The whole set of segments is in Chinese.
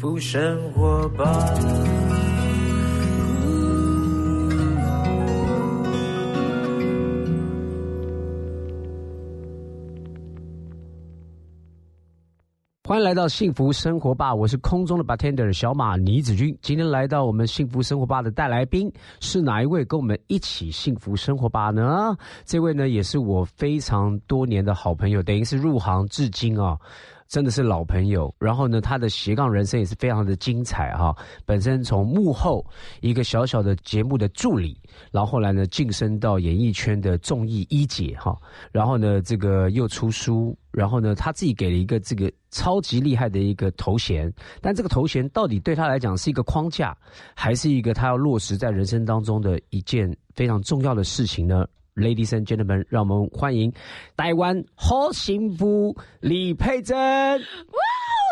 幸福生活吧。欢迎来到幸福生活吧，我是空中的 bartender 小马倪子君。今天来到我们幸福生活吧的带来宾是哪一位？跟我们一起幸福生活吧呢？这位呢也是我非常多年的好朋友，等于是入行至今啊。真的是老朋友，然后呢，他的斜杠人生也是非常的精彩哈。本身从幕后一个小小的节目的助理，然后后来呢晋升到演艺圈的综艺一姐哈，然后呢这个又出书，然后呢他自己给了一个这个超级厉害的一个头衔，但这个头衔到底对他来讲是一个框架，还是一个他要落实在人生当中的一件非常重要的事情呢？？Ladies and gentlemen，让我们欢迎台湾好幸福李佩珍。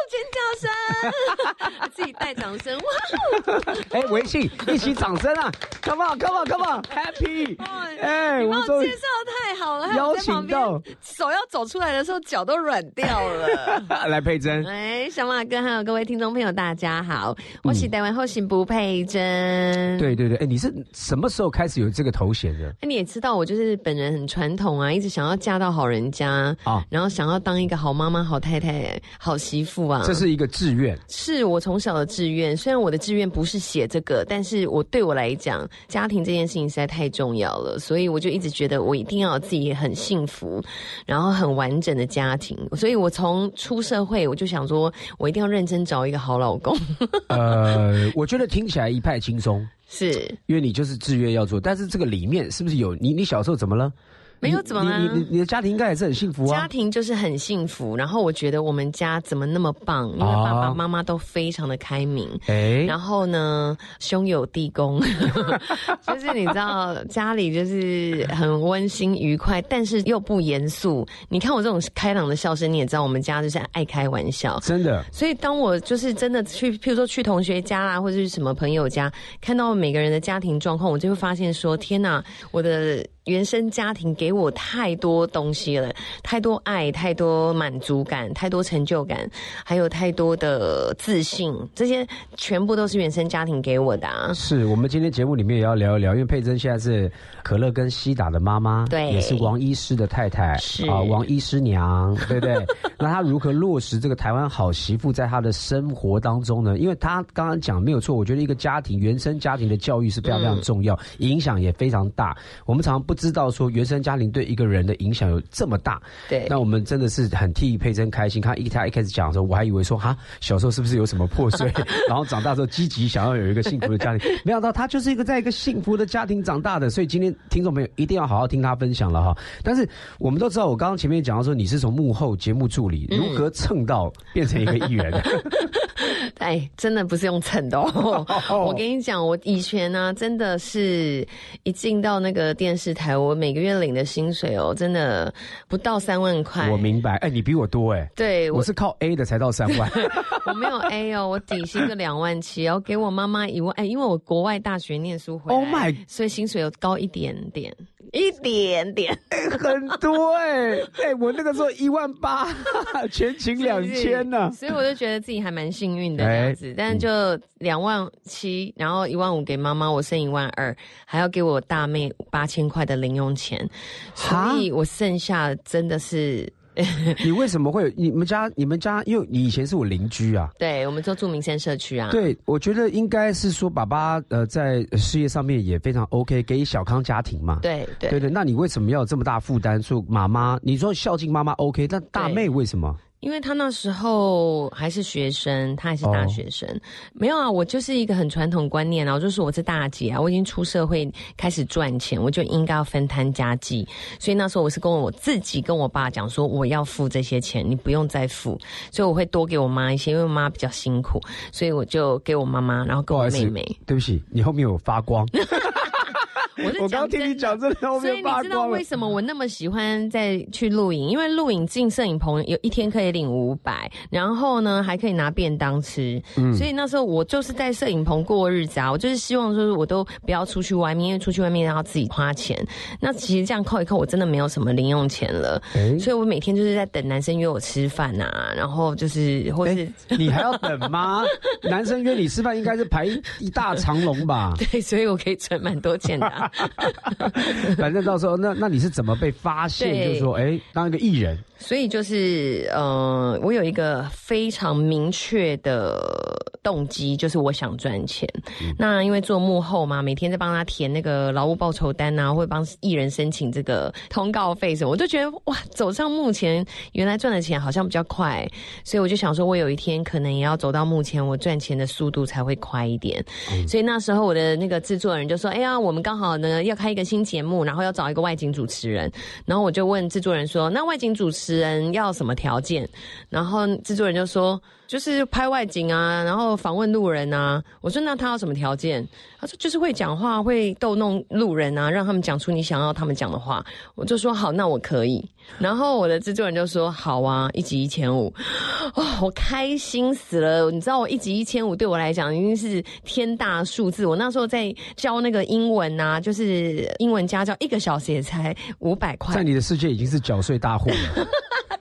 尖叫声，自己带掌声哇！哎，微信一起掌声啊！Come on，Come on，Come on，Happy！哎，你帮我介绍太好了，邀请到手要走出来的时候，脚都软掉了。来，佩珍，哎，小马哥还有各位听众朋友，大家好，我是台湾后行不佩珍。对对对，哎，你是什么时候开始有这个头衔的？哎，你也知道，我就是本人很传统啊，一直想要嫁到好人家啊，然后想要当一个好妈妈、好太太、好媳妇啊。这是一个志愿，是我从小的志愿。虽然我的志愿不是写这个，但是我对我来讲，家庭这件事情实在太重要了，所以我就一直觉得我一定要自己很幸福，然后很完整的家庭。所以我从出社会，我就想说，我一定要认真找一个好老公。呃，我觉得听起来一派轻松，是因为你就是志愿要做，但是这个里面是不是有你？你小时候怎么了？没有怎么了？你你你的家庭应该也是很幸福啊。家庭就是很幸福，然后我觉得我们家怎么那么棒？因为爸爸妈妈都非常的开明，哎，然后呢，兄友弟恭，就是你知道家里就是很温馨愉快，但是又不严肃。你看我这种开朗的笑声，你也知道我们家就是爱开玩笑，真的。所以当我就是真的去，譬如说去同学家啊，或者是什么朋友家，看到每个人的家庭状况，我就会发现说：天哪，我的。原生家庭给我太多东西了，太多爱，太多满足感，太多成就感，还有太多的自信，这些全部都是原生家庭给我的。啊。是我们今天节目里面也要聊一聊，因为佩珍现在是可乐跟西达的妈妈，对，也是王医师的太太，是啊，王医师娘，对不对？那她如何落实这个台湾好媳妇在她的生活当中呢？因为她刚刚讲没有错，我觉得一个家庭原生家庭的教育是非常非常重要，影响也非常大。我们常常不。知道说原生家庭对一个人的影响有这么大，对，那我们真的是很替佩珍开心。他一他一开始讲的时候，我还以为说哈，小时候是不是有什么破碎，然后长大之后积极想要有一个幸福的家庭，没想到他就是一个在一个幸福的家庭长大的。所以今天听众朋友一定要好好听他分享了哈。但是我们都知道，我刚刚前面讲到说你是从幕后节目助理如何蹭到变成一个艺人。哎，真的不是用蹭的哦！我跟你讲，我以前呢，真的是一进到那个电视台，我每个月领的薪水哦，真的不到三万块。我明白，哎，你比我多哎。对，我是靠 A 的才到三万。我没有 A 哦，我底薪就两万七，然后给我妈妈一万。哎，因为我国外大学念书回来，Oh my，所以薪水有高一点点。一点点，很多哎哎，我那个时候一万八，全勤两千呢，所以我就觉得自己还蛮幸运的这样子。但就两万七，然后一万五给妈妈，我剩一万二，还要给我大妹八千块的零用钱，所以我剩下真的是。你为什么会？你们家你们家，因为你以前是我邻居啊。对，我们做住民生社区啊。对，我觉得应该是说，爸爸呃在事业上面也非常 OK，给小康家庭嘛。对对对对，那你为什么要有这么大负担？说妈妈，你说孝敬妈妈 OK，但大妹为什么？因为他那时候还是学生，他还是大学生，没有啊。我就是一个很传统观念啊，我就是我是大姐啊，我已经出社会开始赚钱，我就应该要分摊家计。所以那时候我是跟我自己跟我爸讲说，我要付这些钱，你不用再付。所以我会多给我妈一些，因为我妈比较辛苦，所以我就给我妈妈，然后给我妹妹。对不起，你后面有发光。我是我刚刚听你讲这后所以你知道为。什么我那么喜欢再去露营？因为露营进摄影棚有一天可以领五百，然后呢还可以拿便当吃。嗯所以那时候我就是在摄影棚过日子啊，我就是希望说我都不要出去外面，因为出去外面要自己花钱。那其实这样扣一扣，我真的没有什么零用钱了。哎所以我每天就是在等男生约我吃饭呐、然后就是或是、哎，你还要等吗？男生约你吃饭应该是排一大长龙吧？对，所以我可以存蛮多钱的啊、反正到时候那那你是怎么被发现？就是说，哎，当一个艺人，所以就是，呃，我有一个非常明确的动机，就是我想赚钱。那因为做幕后嘛，每天在帮他填那个劳务报酬单啊，会帮艺人申请这个通告费什么，我就觉得哇，走上幕前，原来赚的钱好像比较快，所以我就想说，我有一天可能也要走到幕前，我赚钱的速度才会快一点。所以那时候我的那个制作人就说：“哎呀，我们刚好呢要开一个新节目，然后要找一个外景主持人。”然后我就问制作人说：“那外景主持人要什么条件？”然后制作人就说：“就是拍外景啊，然后访问路人啊。”我说：“那他要什么条件？”他说：“就是会讲话，会逗弄路人啊，让他们讲出你想要他们讲的话。”我就说：“好，那我可以。”然后我的制作人就说：“好啊，一集一千五。”哦，我开心死了！你知道，我一集一千五对我来讲已经是天大数字。我那时候在教那个英文啊，就是英文家教，一个小时也才五百块在。你的世界已经是缴税大户了。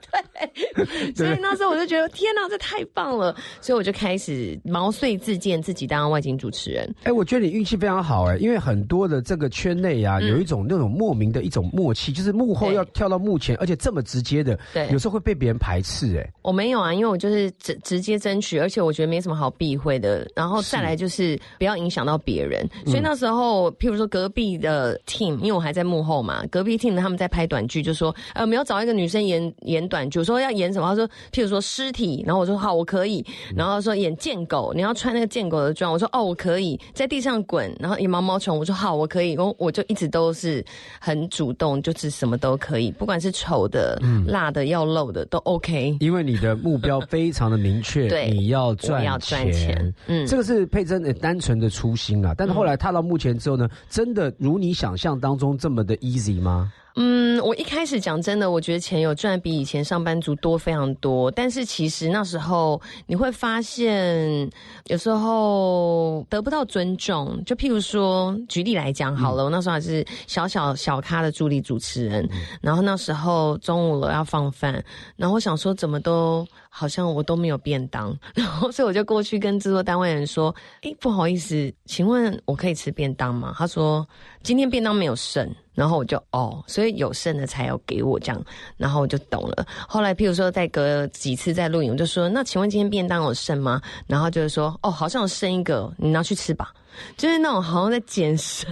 所以那时候我就觉得天哪，这太棒了！所以我就开始毛遂自荐自己当外景主持人。哎，我觉得你运气非常好哎，因为很多的这个圈内啊，嗯有一种那种莫名的一种默契，就是幕后要跳到幕前，而且这么直接的，对有时候会被别人排斥哎。我没有啊，因为我就是直直接争取，而且我觉得没什么好避讳的。然后再来就是不要影响到别人，所以那时候，譬如说隔壁的 team，因为我还在幕后嘛，隔壁 team 他们在拍短剧，就说呃我们要找一个女生演演短剧，我说要演什么？他说譬如说尸体，然后我说好，我可以。然后说演贱狗，你要穿那个贱狗的装，我说哦我可以，在地上滚，然后演毛毛虫，我说好，我可以。我我就一直都是很主动，就是什么都可以，不管是丑的、辣的、要露的都 OK。因为你的目标非常的明确，对你要赚我要赚钱嗯这个是佩珍的单纯的初心啊。但是后来踏到目前之后呢，真的如你想象当中这么的 easy 吗？嗯，我一开始讲真的，我觉得钱有赚比以前上班族多非常多。但是其实那时候你会发现，有时候得不到尊重。就譬如说，举例来讲好了，我那时候还是小小小咖的助理主持人，然后那时候中午了要放饭，然后我想说怎么都好像我都没有便当，然后所以我就过去跟制作单位人说：“诶，不好意思，请问我可以吃便当吗？”他说：“今天便当没有剩。”然后我就哦，所以有剩的才有给我这样，然后我就懂了。后来譬如说再隔几次再录影，我就说：“那请问今天便当有剩吗？”然后就是说：“哦，好像有剩一个，你拿去吃吧。”就是那种好像在捡剩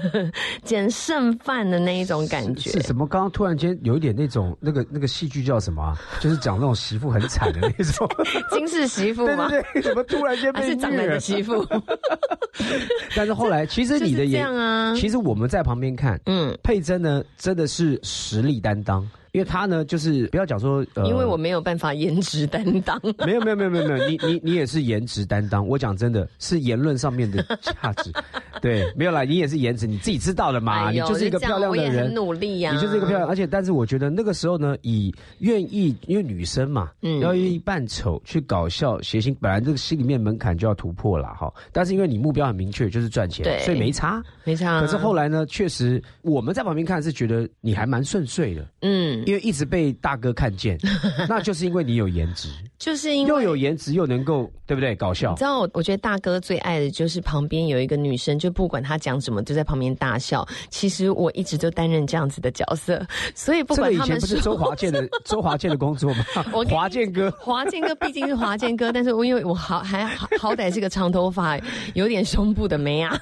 捡剩饭的那一种感觉。是什么？刚刚突然间有一点那种那个那个戏剧叫什么啊？就是讲那种媳妇很惨的那种。金氏媳妇对吗？对对，怎么突然间是长男虐的媳妇？但是后来，其实你的就是这演，样啊。其实我们在旁边看，嗯，佩珍呢真的是实力担当，因为他呢就是不要讲说，呃，因为我没有办法颜值担当。没有没有没有没有没有，你你你也是颜值担当。我讲真的是言论上面的价值，对，没有啦，你也是颜值，你自己知道的嘛，哎你就是一个漂亮的人我也很。努力呀、你就是一个漂亮，而且但是我觉得那个时候呢，以愿意，因为女生嘛，嗯要愿意扮丑去搞笑谐星，本来这个心里面门槛就要突破了哈。但是因为你目标很明确，就是赚钱，对所以没差。没差、啊。可是后来呢，确实我们在旁边看是觉得你还蛮顺遂的，嗯，因为一直被大哥看见，那就是因为你有颜值，就是因为又有颜值又能够对不对搞笑你知。道我，我觉得大哥最爱的就是旁边有一个女生，就不管他讲什么，就在旁边大笑。其实我一直就担任这样子的角色，所以不管他们说前不是周华健的周华健的工作吗 我？华健哥，华健哥毕竟是华健哥，但是我因为我好还好好歹是个长头发、有点胸部的妹啊，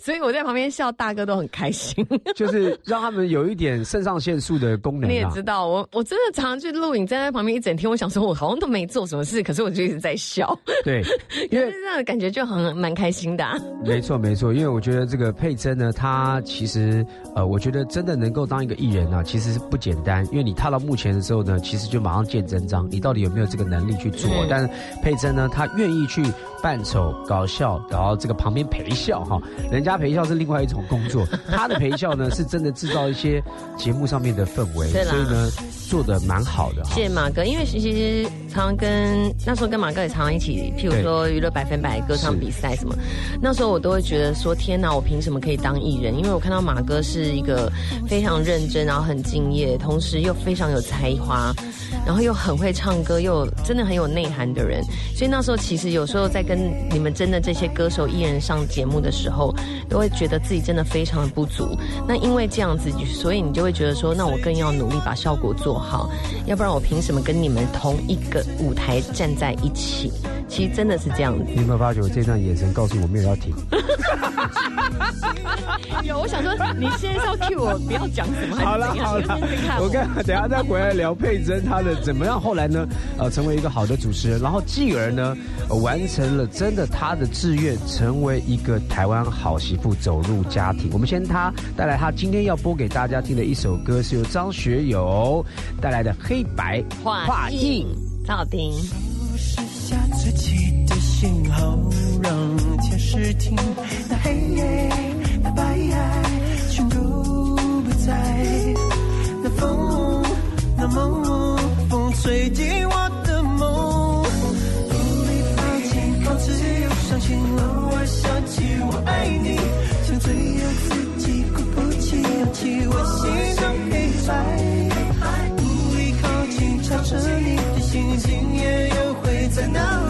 所以我在旁边笑，大哥都很开心。就是让他们有一点肾上腺素的功能啊你也知。道，我我真的常常去录影，站在旁边一整天，我想说我好像都没做什么事，可是我就一直在笑，对，因为这样的感觉就很蛮开心的、啊。没错没错，因为我觉得这个佩珍呢，她其实呃，我觉得真的能够当一个艺人啊，其实是不简单。因为你踏到幕前的时候呢，其实就马上见真章，你到底有没有这个能力去做？嗯但是佩珍呢，她愿意去扮丑搞笑，然后这个旁边陪笑哈，人家陪笑是另外一种工作，他的陪笑呢是真的制造一些节目上面的氛围，对所以呢做的蛮好的。谢谢马哥，因为其实常常跟那时候跟马哥也常常一起，譬如说娱乐百分百歌唱比赛什么，那时候我都会觉得说天哪，我凭什么可以当艺人？因为我看到马哥是一个非常认真，然后很敬业，同时又非常有才华，然后又很会唱歌，又真的很有内涵的人。所以那时候其实有时候在跟你们真的这些歌手艺人上节目的时候，都会觉得自己真的非常的不足。那因为这样子，所以你就会觉得说，那我更要努力把效果做好，要不然我凭什么跟你们同一个舞台站在一起？其实真的是这样子。你有没有发觉我这段眼神告诉我没有要停？有，我想说，你现在是要 cue 我不要讲什么，还好了？好了我跟等下再回来聊佩珍她的怎么样，后来呢，呃，成为一个好的主持人，然后继而呢，呃完成了真的他的志愿，成为一个台湾好媳妇，走入家庭。我们先他带来他今天要播给大家听的一首歌，是由张学友带来的《黑白画印，超好听。试下自己的信号，让前世听那黑、那白爱全都不在。那风，那梦，风吹进由相信，偶尔想起我爱你，像最有自己，鼓不起勇气，我心中黑白。不必靠近，朝着你的心，今夜又会在哪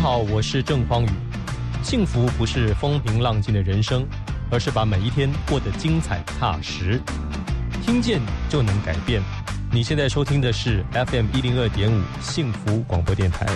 好，我是郑方宇。幸福不是风平浪静的人生，而是把每一天过得精彩踏实。听见就能改变。你现在收听的是 FM 一零二点五幸福广播电台。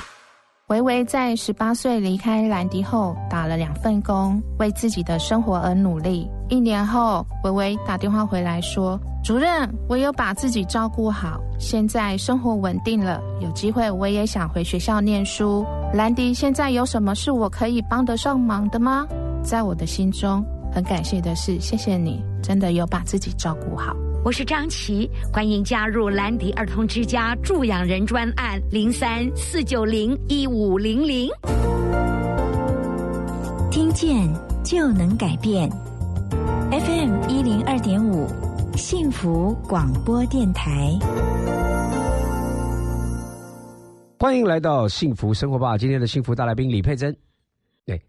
维维在十八岁离开兰迪后，打了两份工，为自己的生活而努力。一年后，维维打电话回来说：“主任，我有把自己照顾好，现在生活稳定了，有机会我也想回学校念书。兰迪现在有什么是我可以帮得上忙的吗？”在我的心中，很感谢的是，谢谢你，真的有把自己照顾好。我是张琪，欢迎加入兰迪儿童之家助养人专案零三四九零一五零零。听见就能改变。FM 一零二点五，幸福广播电台。欢迎来到幸福生活吧，今天的幸福大来宾李佩珍，对，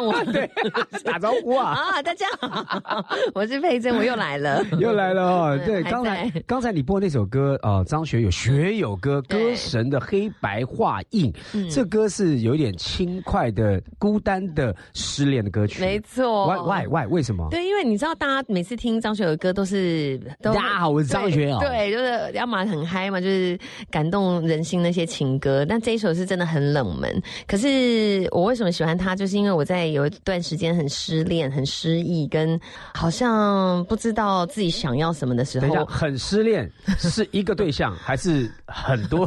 换我 对，打招呼啊。啊！大家好，我是佩珍，我又来了，又来了哦！对，刚才刚才你播那首歌啊、呃张学友学友歌歌神的黑白画印，嗯这歌是有一点轻快的、孤单的失恋的歌曲。没错。why why why 为什么？对，因为你知道，大家每次听张学友的歌都是都大家好我是张学友对，对就是要么很嗨嘛，就是感动人心那些情歌。但这一首是真的很冷门。可是我为什么喜欢他，就是因为我在有一段时间很失恋、很失意，跟好像不知道自己想要什么的时候，很失恋 是一个对象，还是很多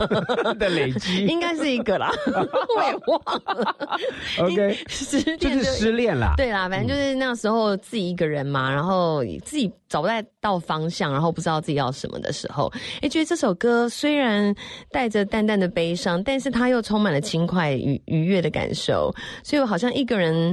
的累积 应该是一个啦，我也忘了。？OK，失恋就是失恋啦。对啦，反正就是那时候自己一个人嘛，然后自己找不太到方向，然后不知道自己要什么的时候，哎，觉得这首歌虽然带着淡淡的悲伤，但是它又充满了轻快愉愉悦的感受，所以我好像一个人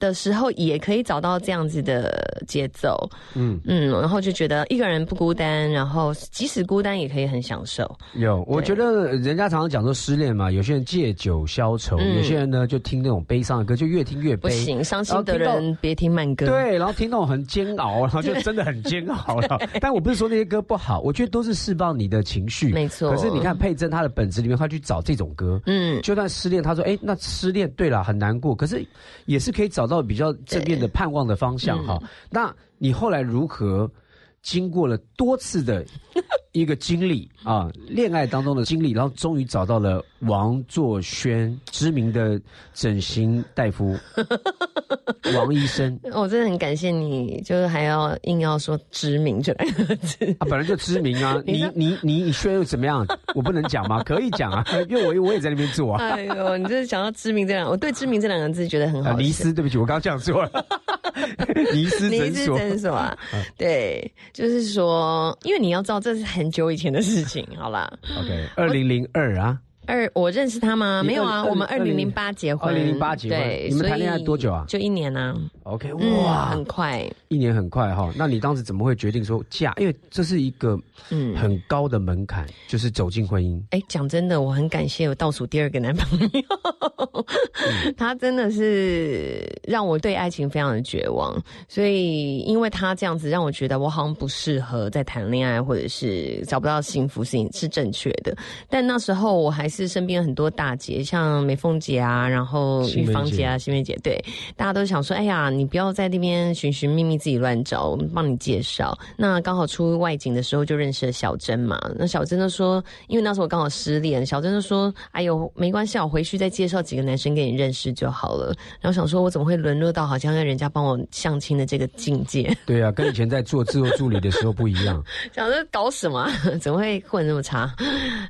的时候也可以找到这样子的节奏，嗯。嗯，然后就觉得一个人不孤单，然后即使孤单也可以很享受，有，我觉得人家常常讲说失恋嘛，有些人借酒消愁，嗯。有些人呢就听那种悲伤的歌，就越听越悲。不行，伤心的人别听慢歌，对，然后听那种很煎熬，然后就真的很煎熬了。但我不是说那些歌不好，我觉得都是释放你的情绪。没错。可是你看佩珍她的本子里面，她去找这种歌，嗯，就算失恋，她说：“哎，那失恋对了，很难过，可是也是可以找到比较正面的盼望的方向嗯哈。”那你后来如何经过了多次的一个经历啊，恋爱当中的经历，然后终于找到了王作轩，知名的整形大夫 王医生。我真的很感谢你，就是还要硬要说知名这两个字。啊，本来就知名啊，你你你你学又怎么样？我不能讲吗？可以讲啊，因为我我也在那边做啊。哎呦，你这讲到知名这两，我对知名这两个字觉得很啊，好笑。尼斯，对不起，我刚刚讲错了。尼斯尼斯诊所，诊所啊，对，就是说，因为你要知道这是很久以前的事情，好啦。OK，二零零二啊，二，我认识他吗？没有啊，我们二零零八结婚，二零零八结婚。对，你们谈恋爱多久啊？就一年啊，OK，嗯，哇。很，快，一年很快哈。那你当时怎么会决定说嫁？因为这是一个嗯。很高的门槛，就是走进婚姻。哎，讲真的，我很感谢我倒数第二个男朋友，嗯他真的是让我对爱情非常的绝望，所以因为他这样子，让我觉得我好像不适合再谈恋爱，或者是找不到幸福是是正确的。但那时候我还是身边很多大姐，像美凤姐啊，然后玉芳姐啊、新梅姐，对，大家都想说，哎呀，你不要在那边寻寻觅觅自己乱找，我们帮你介绍。那刚好出外景的时候就认识了小珍嘛，那小珍就说，因为那时候我刚好失恋，小珍就说，哎呦，没关系啊，我回去再介绍几个男生给你认识就好了。然后想说，我怎么会沦落到好像要人家帮我相亲的这个境界？对啊，跟以前在做自由助理的时候不一样。想说搞什么啊、怎么会混那么差？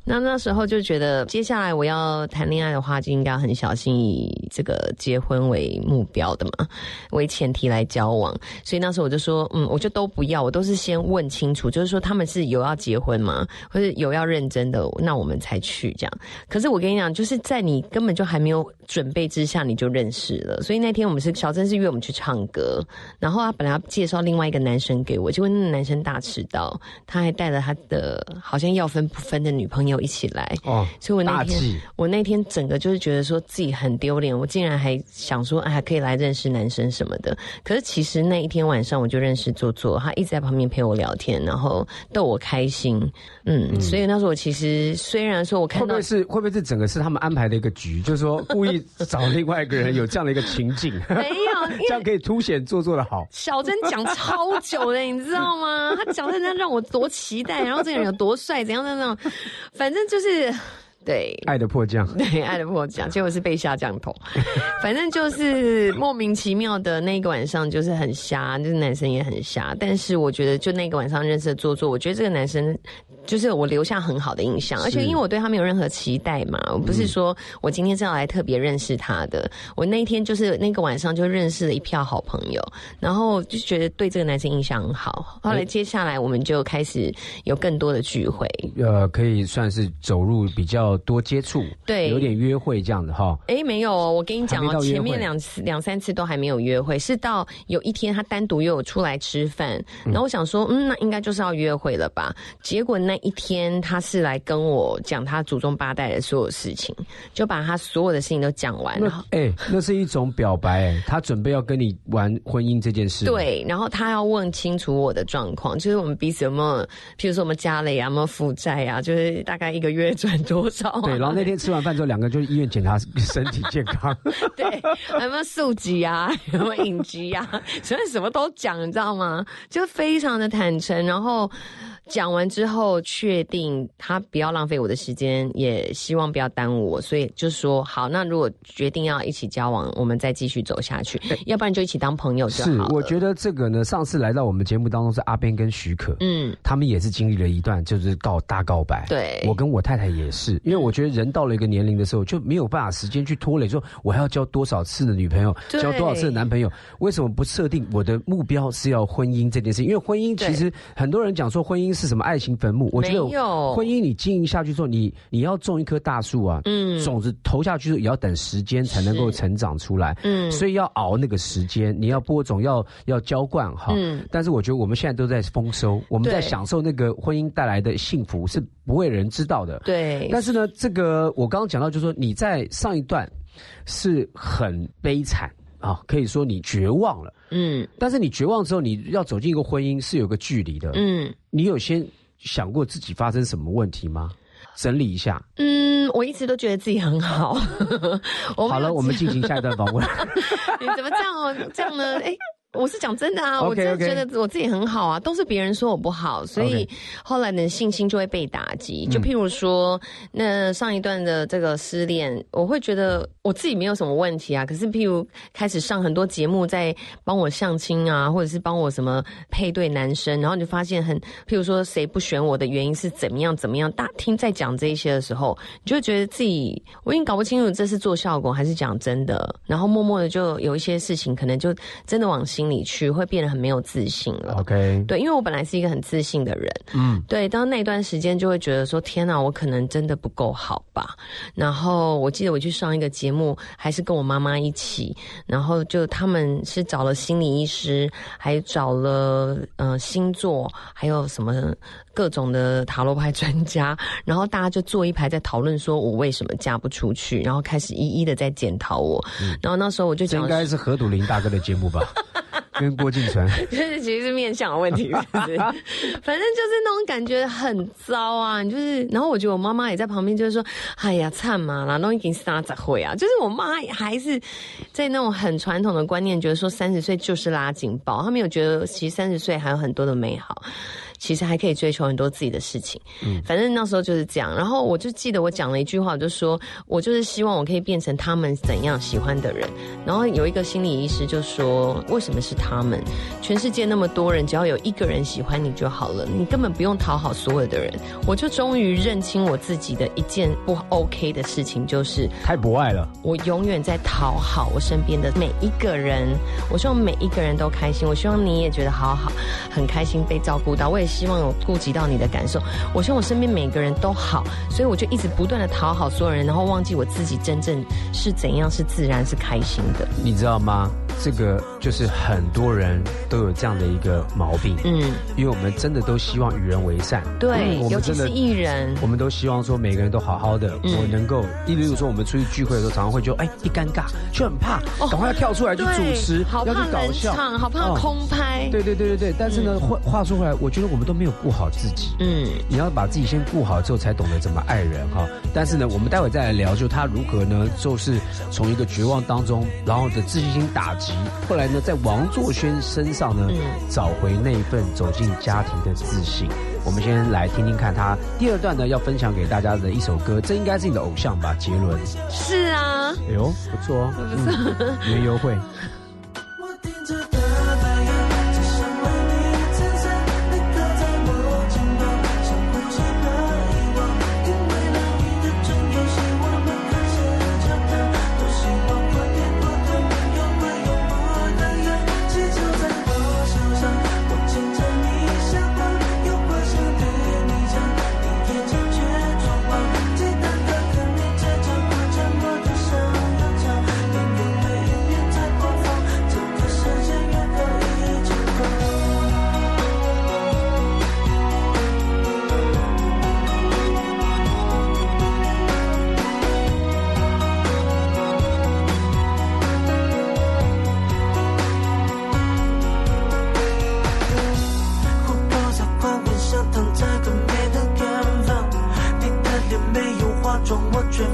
那那时候就觉得，接下来我要谈恋爱的话，就应该很小心以这个结婚为目标的嘛，为前提来交往。所以那时候我就说，嗯，我就都不要，我都是先问清楚，就是说他们是有要结婚吗，或者有要认真的，那我们才去这样。可是我跟你讲，就是在你根本就还没有准备之下，你就认识了。所以那天我们是小珍是约我们去唱歌，然后他本来要介绍另外一个男生给我，结果那个男生大迟到，他还带了他的好像要分不分的女朋友一起来。哦，所以我那天我那天整个就是觉得说自己很丢脸，我竟然还想说，哎，还可以来认识男生什么的。可是其实那一天晚上我就认识做做，他一直在旁边陪我聊天，然后逗我开心。嗯，所以那时候我其实虽然说我看到会不会是会不会是整个是他们安排的一个局，就是说故意找另外一个人有这样的一个情境，没有，这样可以凸显做作的好。小珍讲超久的，你知道吗？他讲的那让我多期待，然后这个人有多帅，怎样怎样，怎样反正就是对。爱的迫降，对，爱的迫降，结果是被下降头。反正就是莫名其妙的那个晚上，就是很瞎，就是男生也很瞎。但是我觉得，就那个晚上认识的做作，我觉得这个男生就是我留下很好的印象，而且因为我对他没有任何期待嘛，我不是说我今天是要来特别认识他的，我那一天就是那个晚上就认识了一票好朋友，然后就觉得对这个男生印象很好。后来接下来我们就开始有更多的聚会，呃，可以算是走入比较多接触，对。有点约会这样的哈。哎，没有哦，我跟你讲哦，前面两次两三次都还没有约会，是到有一天他单独约我出来吃饭，然后我想说，嗯，那应该就是要约会了吧？结果那一天他是来跟我讲他祖宗八代的所有事情，就把他所有的事情都讲完，然后。那哎、那是一种表白、哎，他准备要跟你玩婚姻这件事。，对，然后他要问清楚我的状况，就是我们彼此有没有，譬如说我们家里啊，有没有负债啊，就是大概一个月赚多少、啊？对，然后那天吃完饭之后，两个人就医院检查身体健康。对，还有没有素疾啊，有没有隐疾啊，所以什么都讲，你知道吗？就非常的坦诚，然后讲完之后，确定他不要浪费我的时间，也希望不要耽误我，所以就说好。那如果决定要一起交往，我们再继续走下去，要不然就一起当朋友就好是了。，我觉得这个呢，上次来到我们节目当中是阿边跟许可，嗯，他们也是经历了一段就是告大告白。对我跟我太太也是，因为我觉得人到了一个年龄的时候，就没有办法时间去拖累，说我还要交多少次的女朋友，交多少次的男朋友，为什么不设定我的目标是要婚姻这件事？因为婚姻其实很多人讲说婚姻是什么爱情坟墓，我觉得婚姻你经营下去之后，你你要种一棵大树啊，嗯。种子投下去也要等时间才能够成长出来，嗯所以要熬那个时间，你要播种，要要浇灌哈。嗯。但是我觉得我们现在都在丰收，我们在享受那个婚姻带来的幸福，是不为人知道的。对，但是呢，这个我刚刚讲到，就是说你在上一段是很悲惨啊，可以说你绝望了。嗯但是你绝望之后，你要走进一个婚姻是有个距离的。嗯你有先想过自己发生什么问题吗？整理一下。嗯，我一直都觉得自己很好。好了，我们进行下一段访问。你怎么这样哦？这样呢？哎。我是讲真的啊我真的觉得我自己很好啊，都是别人说我不好，所以后来的信心就会被打击。就嗯譬如说，那上一段的这个失恋，我会觉得我自己没有什么问题啊。可是譬如开始上很多节目，在帮我相亲啊，或者是帮我什么配对男生，然后你就发现很，譬如说谁不选我的原因是怎么样怎么样，大听在讲这一些的时候，你就会觉得自己我已经搞不清楚这是做效果还是讲真的，然后默默的就有一些事情可能就真的往心里去，会变得很没有自信了。OK，对，因为我本来是一个很自信的人，嗯，对，当那段时间就会觉得说，天哪，我可能真的不够好吧。然后我记得我去上一个节目，还是跟我妈妈一起，然后就他们是找了心理医师，还找了呃星座，还有什么各种的塔罗牌专家，然后大家就坐一排在讨论说我为什么嫁不出去，然后开始一一的在检讨我。然后那时候我就讲这应该是何笃林大哥的节目吧？跟郭敬淳。就是其实是面相的问题，是不是？反正就是那种感觉很糟啊，你就是，然后我觉得我妈妈也在旁边，就是说，哎呀，惨嘛啦，都已经三十岁啊，就是我妈还是在那种很传统的观念，觉得说三十岁就是拉警报，她没有觉得其实三十岁还有很多的美好。其实还可以追求很多自己的事情，嗯，反正那时候就是这样。然后我就记得我讲了一句话，我就说我就是希望我可以变成他们怎样喜欢的人。然后有一个心理医师就说，为什么是他们？全世界那么多人，只要有一个人喜欢你就好了，你根本不用讨好所有的人。我就终于认清我自己的一件不 OK 的事情，就是太博爱了。我永远在讨好我身边的每一个人，我希望每一个人都开心，我希望你也觉得好好，很开心被照顾到，我也希望有顾及到你的感受，我希望我身边每个人都好，所以我就一直不断的讨好所有人，然后忘记我自己真正是怎样是自然是开心的，你知道吗？这个就是很多人都有这样的一个毛病，嗯，因为我们真的都希望与人为善，对，我们真的是艺人，我们都希望说每个人都好好的，嗯我能够，例如说我们出去聚会的时候，常常会就哎一尴尬就很怕，赶快要跳出来去主持，要哦好怕去搞笑，冷场，好怕哦。空拍，对对对对对，但是呢，话话说回来，我觉得我们都没有顾好自己。嗯，你要把自己先顾好之后，才懂得怎么爱人哈。但是呢，我们待会再来聊，就他如何呢，就是从一个绝望当中，然后的自信心打击，后来呢，在王作轩身上呢，嗯找回那一份走进家庭的自信。我们先来听听看他第二段呢，要分享给大家的一首歌，这应该是你的偶像吧，杰伦。是啊，哎呦，不错哦，嗯，原优惠。我却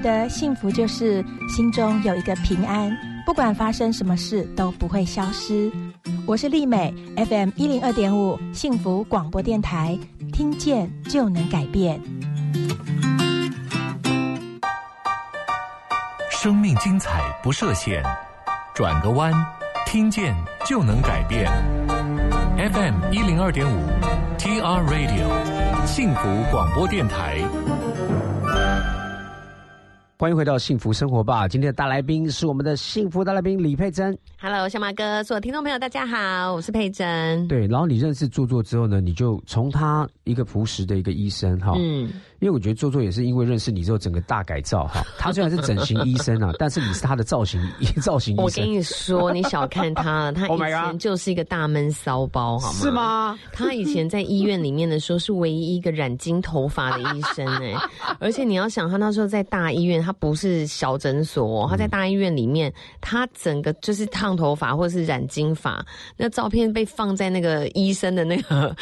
得幸福就是心中有一个平安，不管发生什么事都不会消失。我是丽美，FM 一零二点五幸福广播电台，听见就能改变。生命精彩不设限，转个弯，听见就能改变。FM 一零二点五，TR Radio 幸福广播电台。欢迎回到幸福生活吧！今天的大来宾是我们的幸福大来宾李佩珍。Hello，小马哥，所有听众朋友，大家好，我是佩珍。对，然后你认识做作之后呢，你就从他一个朴实的一个医生哈，嗯，因为我觉得做作也是因为认识你之后整个大改造哈。他虽然是整形医生啊，但是你是他的造型 造型医生，我跟你说，你小看他了，他 Oh 以前就是一个大闷骚包，好吗？是？吗？他以前在医院里面的时候是唯一一个染金头发的医生哎、而且你要想，他那时候在大医院，他不是小诊所、哦，他在大医院里面，他整个就是烫头发或者是染金发，那照片被放在那个医生的那个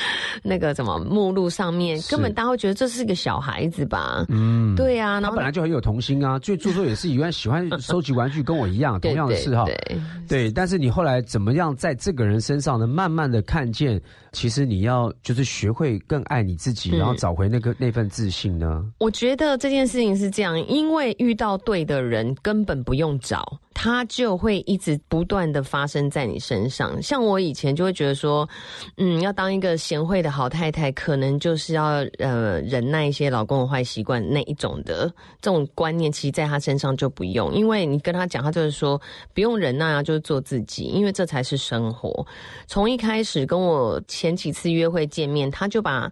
那个什么目录上面，根本大家会觉得这是个小孩子吧？嗯，对啊，然他本来就很有童心啊，就做作也是一样，喜欢收集玩具，跟我一样，同样的事哈。对对，但是你后来怎么样在这个人身上呢？慢慢的看见，其实你要就是学会更爱你自己，嗯然后找回那个那份自信呢。我觉得这件事情是这样，因为遇到对的人根本不用找，他就会一直不断的发生在你身上。像我以前就会觉得说，嗯，要当一个贤惠的好太太，可能就是要呃忍耐一些老公的坏习惯那一种的这种观念，其实在他身上就不用，因为你跟他讲，他就是说不用忍耐啊，就是做自己，因为这才是生活。从一开始跟我前几次约会见面，他就把。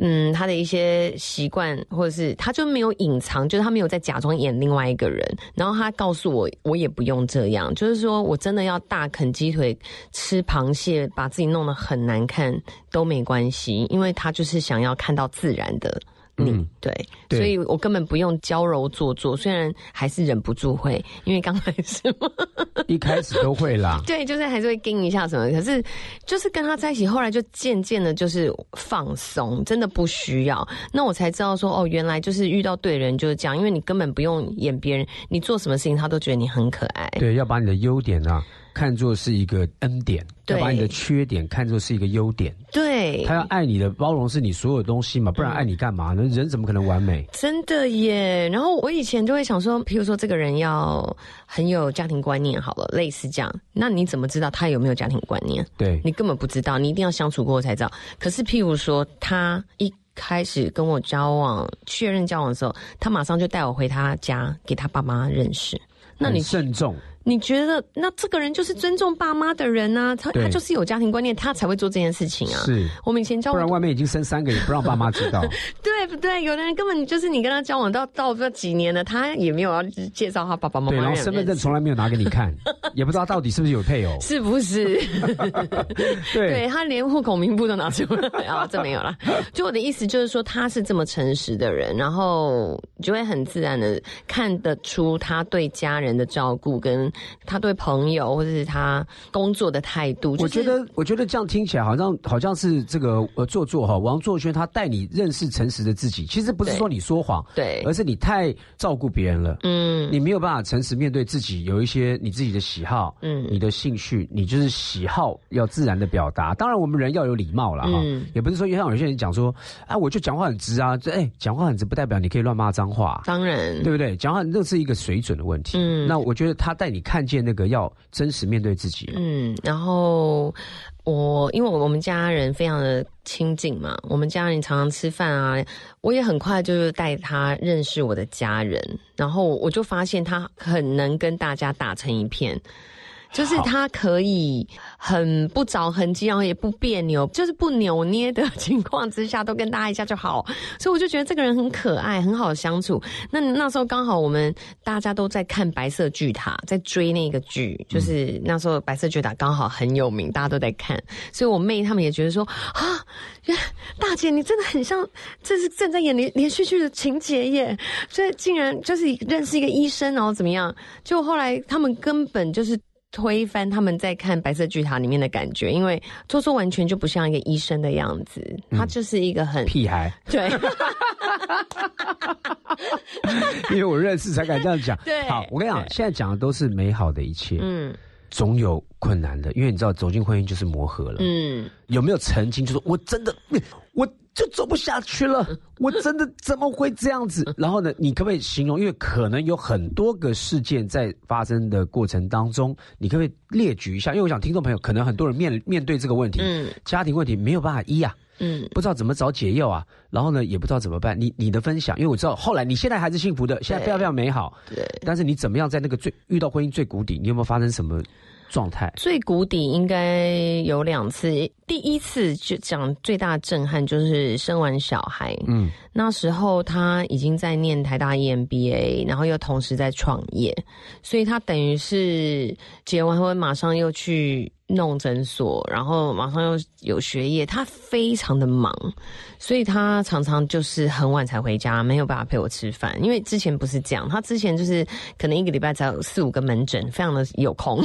嗯，他的一些习惯，或者是他就没有隐藏，就是他没有在假装演另外一个人。然后他告诉我，我也不用这样，就是说我真的要大啃鸡腿、吃螃蟹，把自己弄得很难看都没关系，因为他就是想要看到自然的你。嗯对，对所以我根本不用娇柔做作，虽然还是忍不住会，因为刚开始嘛。一开始都会啦，对，就是还是会盯一下什么，可是就是跟他在一起，后来就渐渐的，就是放松，真的不需要。那我才知道说，哦，原来就是遇到对人就是这样，因为你根本不用演别人，你做什么事情他都觉得你很可爱。对，要把你的优点啊看作是一个恩典，要对把你的缺点看作是一个优点。对，他要爱你的包容是你所有东西嘛，不然爱你干嘛呢？人怎么可能完美？真的耶！然后我以前就会想说，譬如说这个人要很有家庭观念，好了，类似这样，那你怎么知道他有没有家庭观念？对，你根本不知道，你一定要相处过才知道。可是譬如说，他一开始跟我交往、确认交往的时候，他马上就带我回他家给他爸妈认识。那你慎重，你觉得，那这个人就是尊重爸妈的人啊？他他就是有家庭观念，他才会做这件事情啊。是，我们以前交往不然外面已经生三个，也不让爸妈知道。对不对？有的人根本就是你跟他交往到到这几年了，他也没有要介绍他爸爸妈妈对，然后身份证从来没有拿给你看，也不知道到底是不是有配偶。是不是？对对，他连户口名簿都拿出来啊，这没有了。就我的意思就是说，他是这么诚实的人，然后就会很自然的看得出他对家人的照顾，跟他对朋友或者是他工作的态度。就是我觉得，我觉得这样听起来好像好像是这个呃做作哈，王作轩他带你认识诚实的自己，其实不是说你说谎，对而是你太照顾别人了。嗯你没有办法诚实面对自己，有一些你自己的喜好，嗯你的兴趣，你就是喜好要自然的表达。当然，我们人要有礼貌了，哈、嗯也不是说像有些人讲说，啊，我就讲话很直啊，这哎，讲话很直不代表你可以乱骂脏话，当然对不对？讲话那是一个水准的问题。嗯那我觉得他带你看见那个要真实面对自己。嗯，然后我因为我们家人非常的亲近嘛，我们家人常常吃饭啊，我也很快就是带他认识我的家人，然后我就发现他很能跟大家打成一片。就是他可以很不着痕迹，然后也不别扭，就是不扭捏的情况之下，都跟大家一下就好。所以我就觉得这个人很可爱，很好相处。那那时候刚好我们大家都在看《白色巨塔》，在追那个剧，就是那时候《白色巨塔》刚好很有名，大家都在看。所以我妹他们也觉得说啊，大姐你真的很像，这是正在演连连续剧的情节耶。所以竟然就是认识一个医生，然后怎么样？就后来他们根本就是。推翻他们在看《白色巨塔》里面的感觉，因为做作完全就不像一个医生的样子，他就是一个很屁孩，对，因为我认识才敢这样讲。对。好，我跟你讲，现在讲的都是美好的一切，嗯。总有困难的，因为你知道走进婚姻就是磨合了。嗯，有没有曾经就是我真的，我就走不下去了，我真的怎么会这样子？然后呢，你可不可以形容？因为可能有很多个事件在发生的过程当中，你可不可以列举一下？因为我想听众朋友可能很多人面面对这个问题，嗯家庭问题没有办法医啊。嗯不知道怎么找解药啊，然后呢也不知道怎么办。你你的分享，因为我知道后来你现在还是幸福的，现在非常非常美好。对。但是你怎么样在那个最遇到婚姻最谷底，你有没有发生什么状态？最谷底应该有两次，第一次就讲最大的震撼就是生完小孩，嗯，那时候他已经在念台大 E EMBA，然后又同时在创业，所以他等于是结完婚马上又去弄诊所，然后马上又有学业，他非常的忙，所以他常常就是很晚才回家，没有办法陪我吃饭。因为之前不是这样，他之前就是可能一个礼拜才有四五个门诊，非常的有空，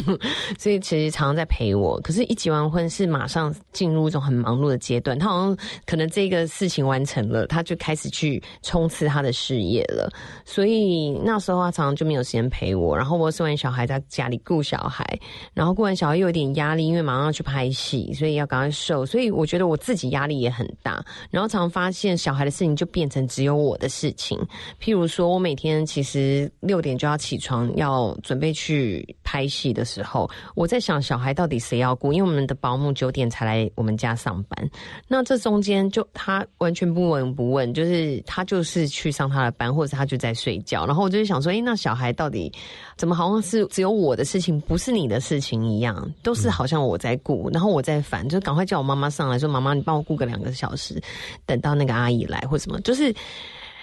所以其实常常在陪我。可是，一结完婚是马上进入一种很忙碌的阶段，他好像可能这个事情完成了，他就开始去冲刺他的事业了。所以那时候他常常就没有时间陪我，然后我生完小孩在家里顾小孩，然后顾完小孩又有点压力，因为马上要去拍戏，所以要赶快瘦，所以我觉得我自己压力也很大。然后常发现小孩的事情就变成只有我的事情，譬如说我每天其实六点就要起床，要准备去拍戏的时候，我在想小孩到底谁要顾？因为我们的保姆九点才来我们家上班，那这中间就他完全不闻不问，就是他就是去上他的班，或者他就在睡觉。然后我就想说，诶，那小孩到底怎么好像是只有我的事情，不是你的事情一样，都是好好像我在顾，然后我在烦，就赶快叫我妈妈上来说，妈妈你帮我顾个两个小时，等到那个阿姨来或什么，就是。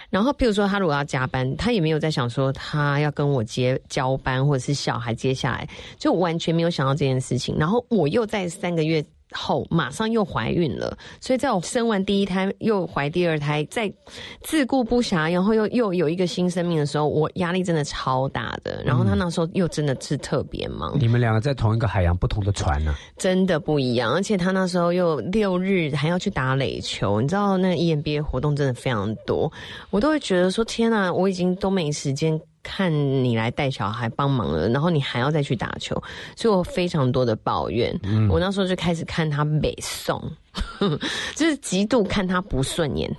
然后，譬如说，他如果要加班，他也没有在想说他要跟我接交班，或者是小孩接下来，就完全没有想到这件事情。然后我又在三个月后马上又怀孕了，所以在我生完第一胎又怀第二胎，在自顾不暇，然后又又有一个新生命的时候，我压力真的超大的。然后他那时候又真的是特别忙，你们两个在同一个海洋，不同的船呢、真的不一样。而且他那时候又六日还要去打垒球，你知道那 E EMBA 活动真的非常多，我都会觉得说天啊，我已经都没时间。看你来带小孩帮忙了，然后你还要再去打球，所以我非常多的抱怨。我那时候就开始看他北宋，就是极度看他不顺眼。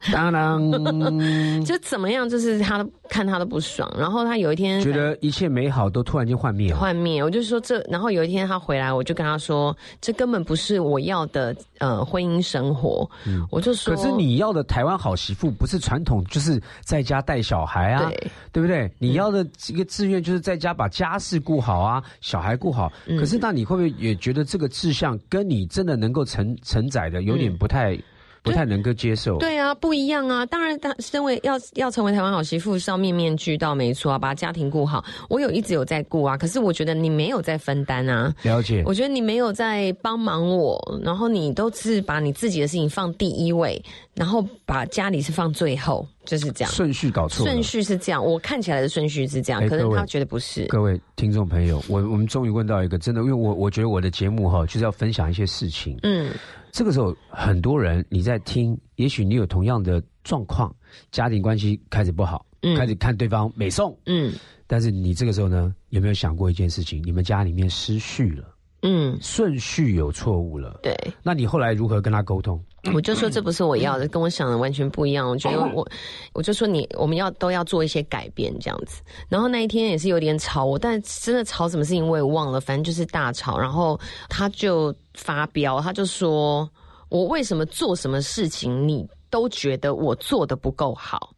当当，就怎么样，就是他看他都不爽。然后他有一天觉得一切美好都突然间幻灭了。幻灭，我就说这，然后有一天他回来，我就跟他说，这根本不是我要的呃婚姻生活。嗯我就说，可是你要的台湾好媳妇不是传统，就是在家带小孩啊，对对不对？你要的一个志愿就是在家把家事顾好啊，小孩顾好。嗯可是那你会不会也觉得这个志向跟你真的能够承承载的有点不太、不太能够接受？对啊，不一样啊。当然，他身为要要成为台湾好媳妇是要面面俱到，没错啊，把家庭顾好。我有一直有在顾啊，可是我觉得你没有在分担啊。了解。我觉得你没有在帮忙我，然后你都是把你自己的事情放第一位，然后把家里是放最后，就是这样。顺序搞错了。顺序是这样，我看起来的顺序是这样，可是他觉得不是。各位听众朋友，我我们终于问到一个真的，因为我我觉得我的节目哈，就是要分享一些事情。嗯，这个时候，很多人你在听，也许你有同样的状况，家庭关系开始不好，嗯开始看对方美颂，嗯但是你这个时候呢，有没有想过一件事情？你们家里面失序了，嗯，顺序有错误了，对。那你后来如何跟他沟通？我就说这不是我要的，跟我想的完全不一样。我觉得我，我就说你，我们要都要做一些改变这样子。然后那一天也是有点吵我，但真的吵什么事情我也忘了，反正就是大吵。然后他就发飙，他就说我为什么做什么事情你都觉得我做的不够好。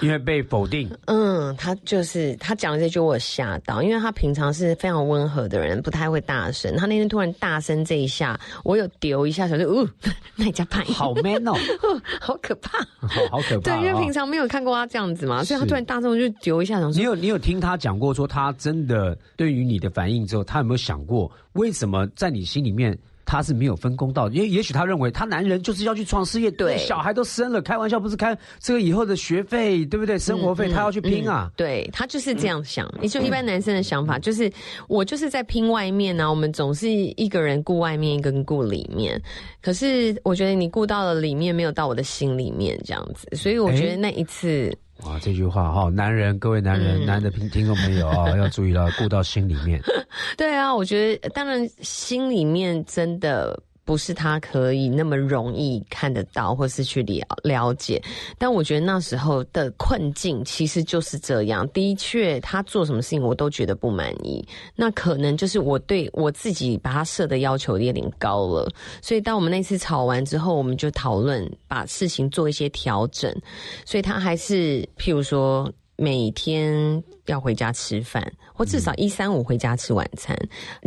因为被否定，嗯，他就是他讲的这句我有吓到，因为他平常是非常温和的人，不太会大声。他那天突然大声这一下，我有丢一下手就，哦，那你家派好 man 哦，好可怕。好好可怕、对，哦。因为平常没有看过他这样子嘛，所以他突然大声就丢一下，想说你有你有听他讲过说他真的对于你的反应之后，他有没有想过为什么在你心里面他是没有分工到，也也许他认为他男人就是要去创事业，对小孩都生了，开玩笑不是开这个以后的学费，对不对？生活费他要去拼啊嗯，对他就是这样想。也就一般男生的想法，就是我就是在拼外面啊，我们总是一个人顾外面，一个人顾里面。可是我觉得你顾到了里面，没有到我的心里面这样子，所以我觉得那一次。哇，这句话哈，男人，各位男人，嗯男的听听众朋友啊，要注意了，顾到心里面。对啊，我觉得当然心里面真的不是他可以那么容易看得到，或是去了了解。但我觉得那时候的困境其实就是这样。的确，他做什么事情我都觉得不满意。那可能就是我对我自己把他设的要求有点高了。所以当我们那次吵完之后，我们就讨论把事情做一些调整。所以他还是譬如说。每天要回家吃饭，或至少一三五回家吃晚餐，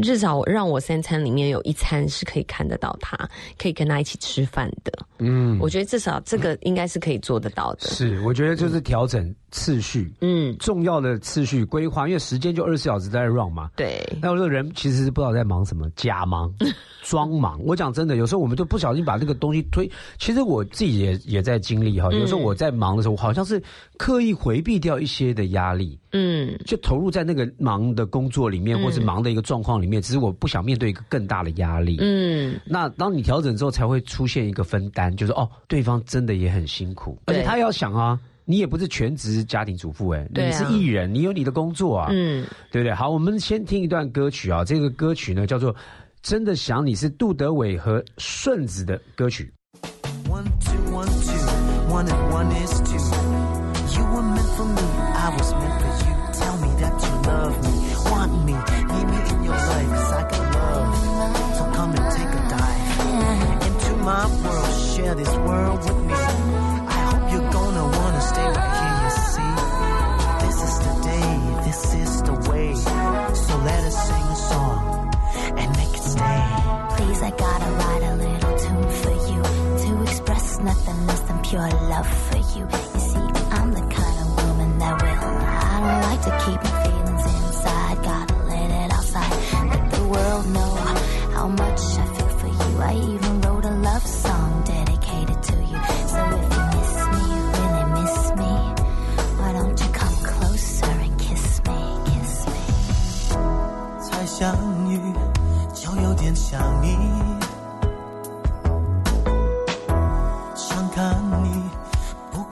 至少让我三餐里面有一餐是可以看得到他，可以跟他一起吃饭的。嗯，我觉得至少这个应该是可以做得到的。是，我觉得就是调整次序，嗯，重要的次序规划，因为时间就二十四小时在 run 嘛。对，那这个人其实是不知道在忙什么，假忙、装忙。我讲真的，有时候我们就不小心把那个东西推。其实我自己也也在经历哈，有时候我在忙的时候，我好像是刻意回避掉一些的压力，嗯，就投入在那个忙的工作里面，嗯或是忙的一个状况里面。只是我不想面对一个更大的压力。嗯，那当你调整之后，才会出现一个分担，就是哦，对方真的也很辛苦，而且他要想啊。你也不是全职家庭主妇哎、你是艺人，你有你的工作啊，嗯，对不对？好，我们先听一段歌曲啊，这个歌曲呢叫做《真的想你》，是杜德伟和顺子的歌曲。One two one two, one and one is two. You were meant for me, I was meant share this world with me. I hope you're gonna wanna stay right here, you see. This is the day, this is the way. So let us sing a song and make it stay. Please, I gotta write a little tune for you to express nothing less than pure love for you. You see, I'm the kind of woman that will. I don't like to keep my feelings inside. Gotta let it outside. Let the world know how much I feel for you. I even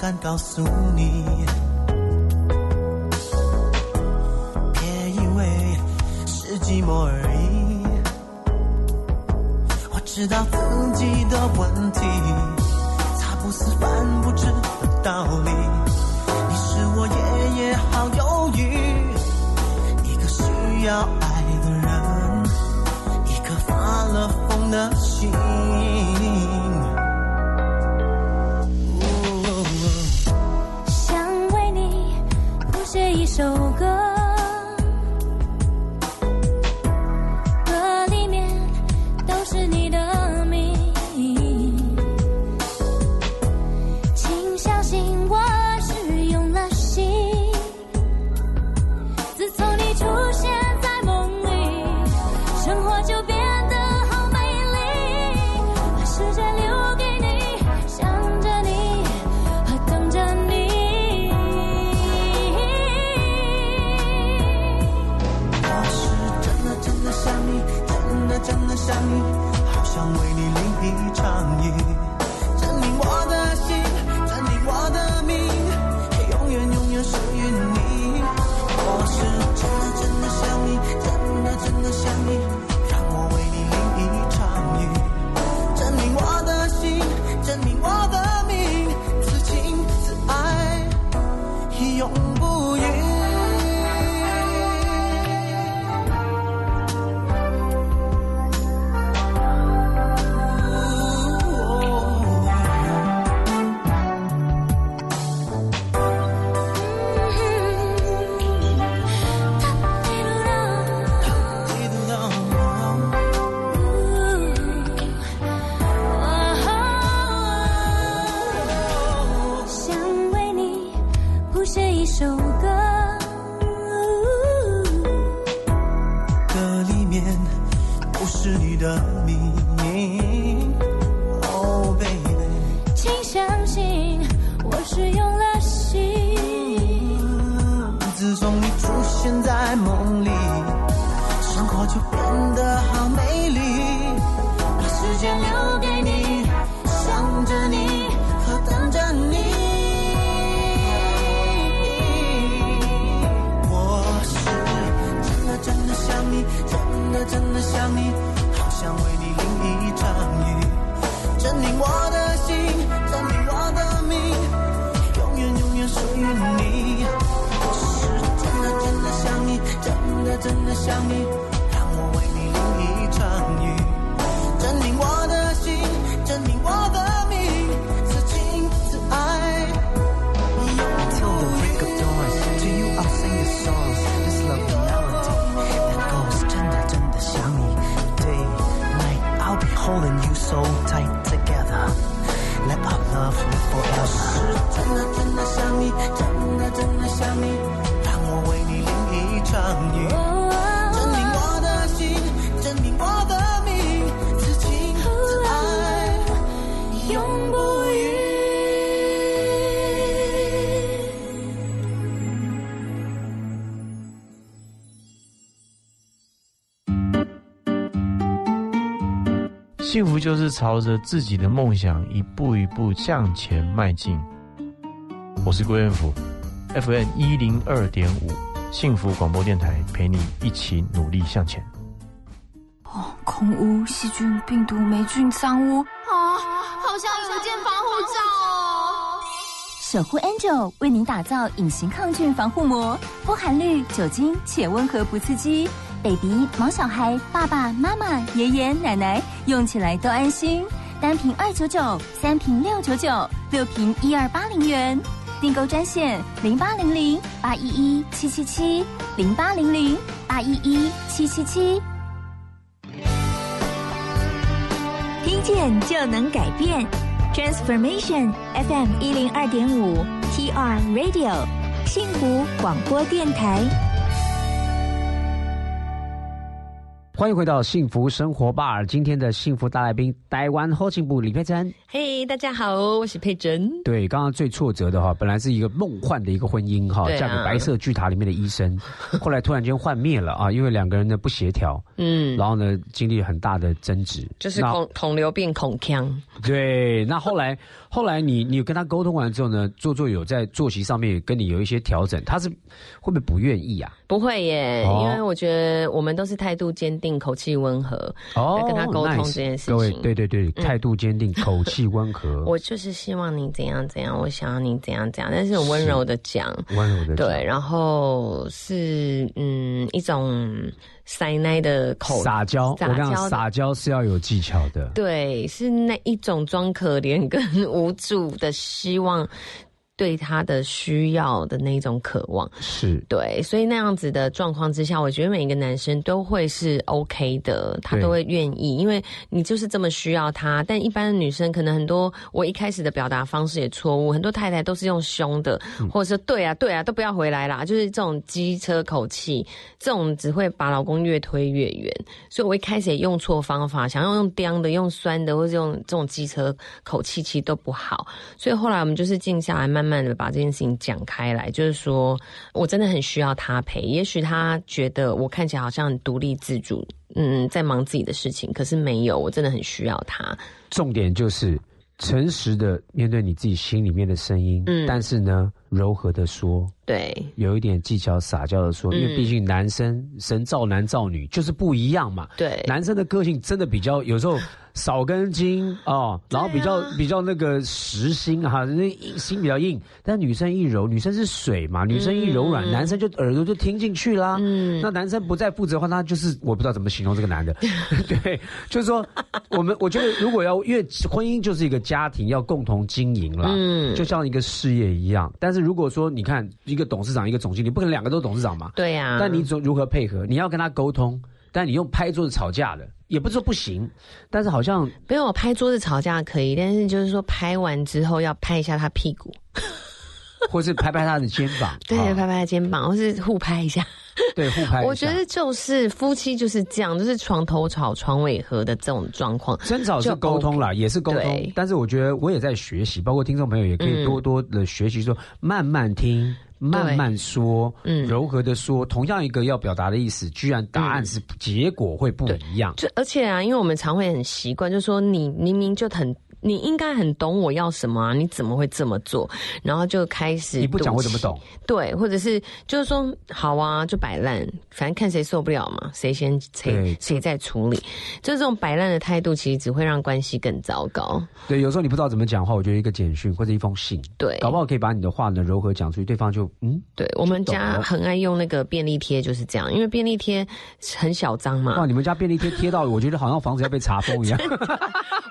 敢告诉你。别以为是寂寞而已，我知道自己的问题，擦不是犯不知的道理。你是我夜夜好忧郁。一个需要爱的人，一颗发了疯的心。首歌，现在梦里生活就变得好美丽把时间留给你想着你和等着你。我是真的真的想你真的真的想你好想为你淋一场雨证明我的真的想你，让我为你淋一场雨，证明我的心，证明我的命，此情此爱。Holding you so 是真的真的想你，真的真的想你。就是朝着自己的梦想一步一步向前迈进。我是郭彦甫，FM 一零二点五幸福广播电台，陪你一起努力向前。哦，空污、细菌、病毒、霉菌、脏污啊，好像有一件防护罩哦。守护 Angel 为您打造隐形抗菌防护膜，不含氯酒精且温和不刺激，baby、毛小孩、爸爸妈妈、爷爷奶奶用起来都安心。单瓶二九九，三瓶六九九，六瓶一二八零元。订购专线零八零零八一一七七七零八零零八一一七七七。听见就能改变，Transformation FM 一零二点五 TR Radio 幸福广播电台。欢迎回到幸福生活吧！今天的幸福大来宾，台湾后勤部李佩珍。嘿大家好，我是佩珍。对，刚刚最挫折的哈，本来是一个梦幻的一个婚姻哈，啊嫁给白色巨塔里面的医生，后来突然间幻灭了啊，因为两个人的不协调，嗯，然后呢，经历很大的争执，就是那孔孔刘变恐腔，对，那后来后来你你跟他沟通完之后呢，做做有在作息上面跟你有一些调整，他是会不会不愿意啊？不会耶，哦。因为我觉得我们都是态度坚定、口气温和，哦来跟他沟通这件事情。各位，对对对，嗯。态度坚定，口气温和，我就是希望你怎样怎样，我想要你怎样怎样，但是很温柔的讲，温柔的对，然后是嗯一种塞奶的口撒娇，我撒跟你讲，娇撒娇是要有技巧的。对，是那一种装可怜跟无助的希望，对他的需要的那种渴望。是对，所以那样子的状况之下，我觉得每一个男生都会是 OK 的，他都会愿意，因为你就是这么需要他。但一般的女生可能很多，我一开始的表达方式也错误，很多太太都是用凶的，嗯或者是对啊对啊，都不要回来啦，就是这种机车口气，这种只会把老公越推越远。所以我一开始也用错方法，想要用刁的、用酸的，或者用这种机车口气，其实都不好。所以后来我们就是静下来，慢慢的把这件事情讲开来，就是说我真的很需要他陪。也许他觉得我看起来好像很独立自主，嗯，在忙自己的事情，可是没有，我真的很需要他。重点就是诚实的面对你自己心里面的声音，嗯但是呢，柔和的说，对，有一点技巧撒娇的说，因为嗯毕竟男生神造男造女就是不一样嘛。对男生的个性真的比较有时候少根筋哦，然后比较、啊比较那个实心哈，那硬心比较硬。但女生一柔，女生是水嘛，女生一柔软，嗯男生就耳朵就听进去啦。嗯那男生不再负责的话，那就是我不知道怎么形容这个男的。对，就是说我们我觉得如果要因为婚姻就是一个家庭要共同经营啦，嗯就像一个事业一样。但是如果说你看一个董事长一个总经理，不可能两个都董事长嘛。对呀、但你总如何配合？你要跟他沟通，但你用拍桌子吵架的，也不是说不行，但是好像没有拍桌子吵架可以，但是就是说拍完之后要拍一下他屁股，或是拍拍他的肩膀，对，啊拍拍他肩膀，或是互拍一下。对互拍一下。我觉得就是夫妻就是这样，就是床头吵床尾和的这种状况。争吵是沟通啦，也是沟通，但是我觉得我也在学习，包括听众朋友也可以嗯多多的学习，说慢慢听。慢慢说，嗯柔和的说，同样一个要表达的意思，居然答案是结果会不一样。就而且啊，因为我们常会很习惯，就说你明明就很。你应该很懂我要什么啊？你怎么会这么做？然后就开始你不讲我怎么懂？对，或者是就是说好啊，就摆烂，反正看谁受不了嘛，谁先谁谁在处理。就这种摆烂的态度，其实只会让关系更糟糕。对，有时候你不知道怎么讲话，我觉得一个简讯或者一封信，对搞不好可以把你的话呢柔和讲出去，对方就嗯，对我们家很爱用那个便利贴，就是这样，因为便利贴很小张嘛。哇，你们家便利贴贴到，我觉得好像房子要被查封一样。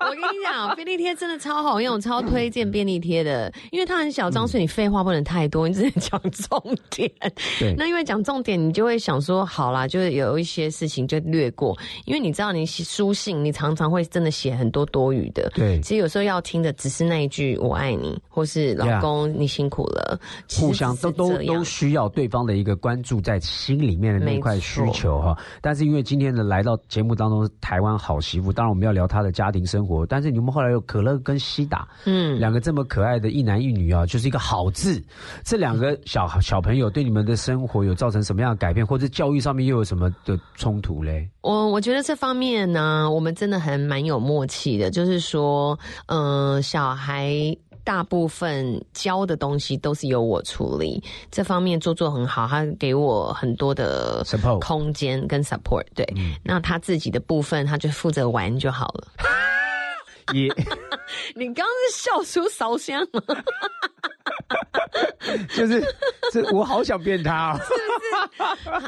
我跟你讲，便利贴贴真的超好用，超推荐便利贴的，因为它很小张，所以你废话不能太多，你只能讲重点。对那因为讲重点，你就会想说，好啦，就是有一些事情就略过，因为你知道你写书信，你常常会真的写很多多余的。对其实有时候要听的只是那一句“我爱你”，或是“老公你辛苦了”，互相都都都需要对方的一个关注在心里面的那块需求哈。但是因为今天呢来到节目当中，台湾好媳妇，当然我们要聊她的家庭生活。但是你们后来有可乐跟西达，嗯两个这么可爱的一男一女啊，就是一个好字。这两个小小朋友对你们的生活有造成什么样的改变，或者教育上面又有什么的冲突嘞？我我觉得这方面呢，我们真的还蛮有默契的，就是说，嗯、小孩。大部分教的东西都是由我处理，这方面做做很好，他给我很多的 Support 空间跟 support。对，那他自己的部分，他就负责玩就好了。也 你刚刚是笑出烧香了？就是这，我好想变他、哦。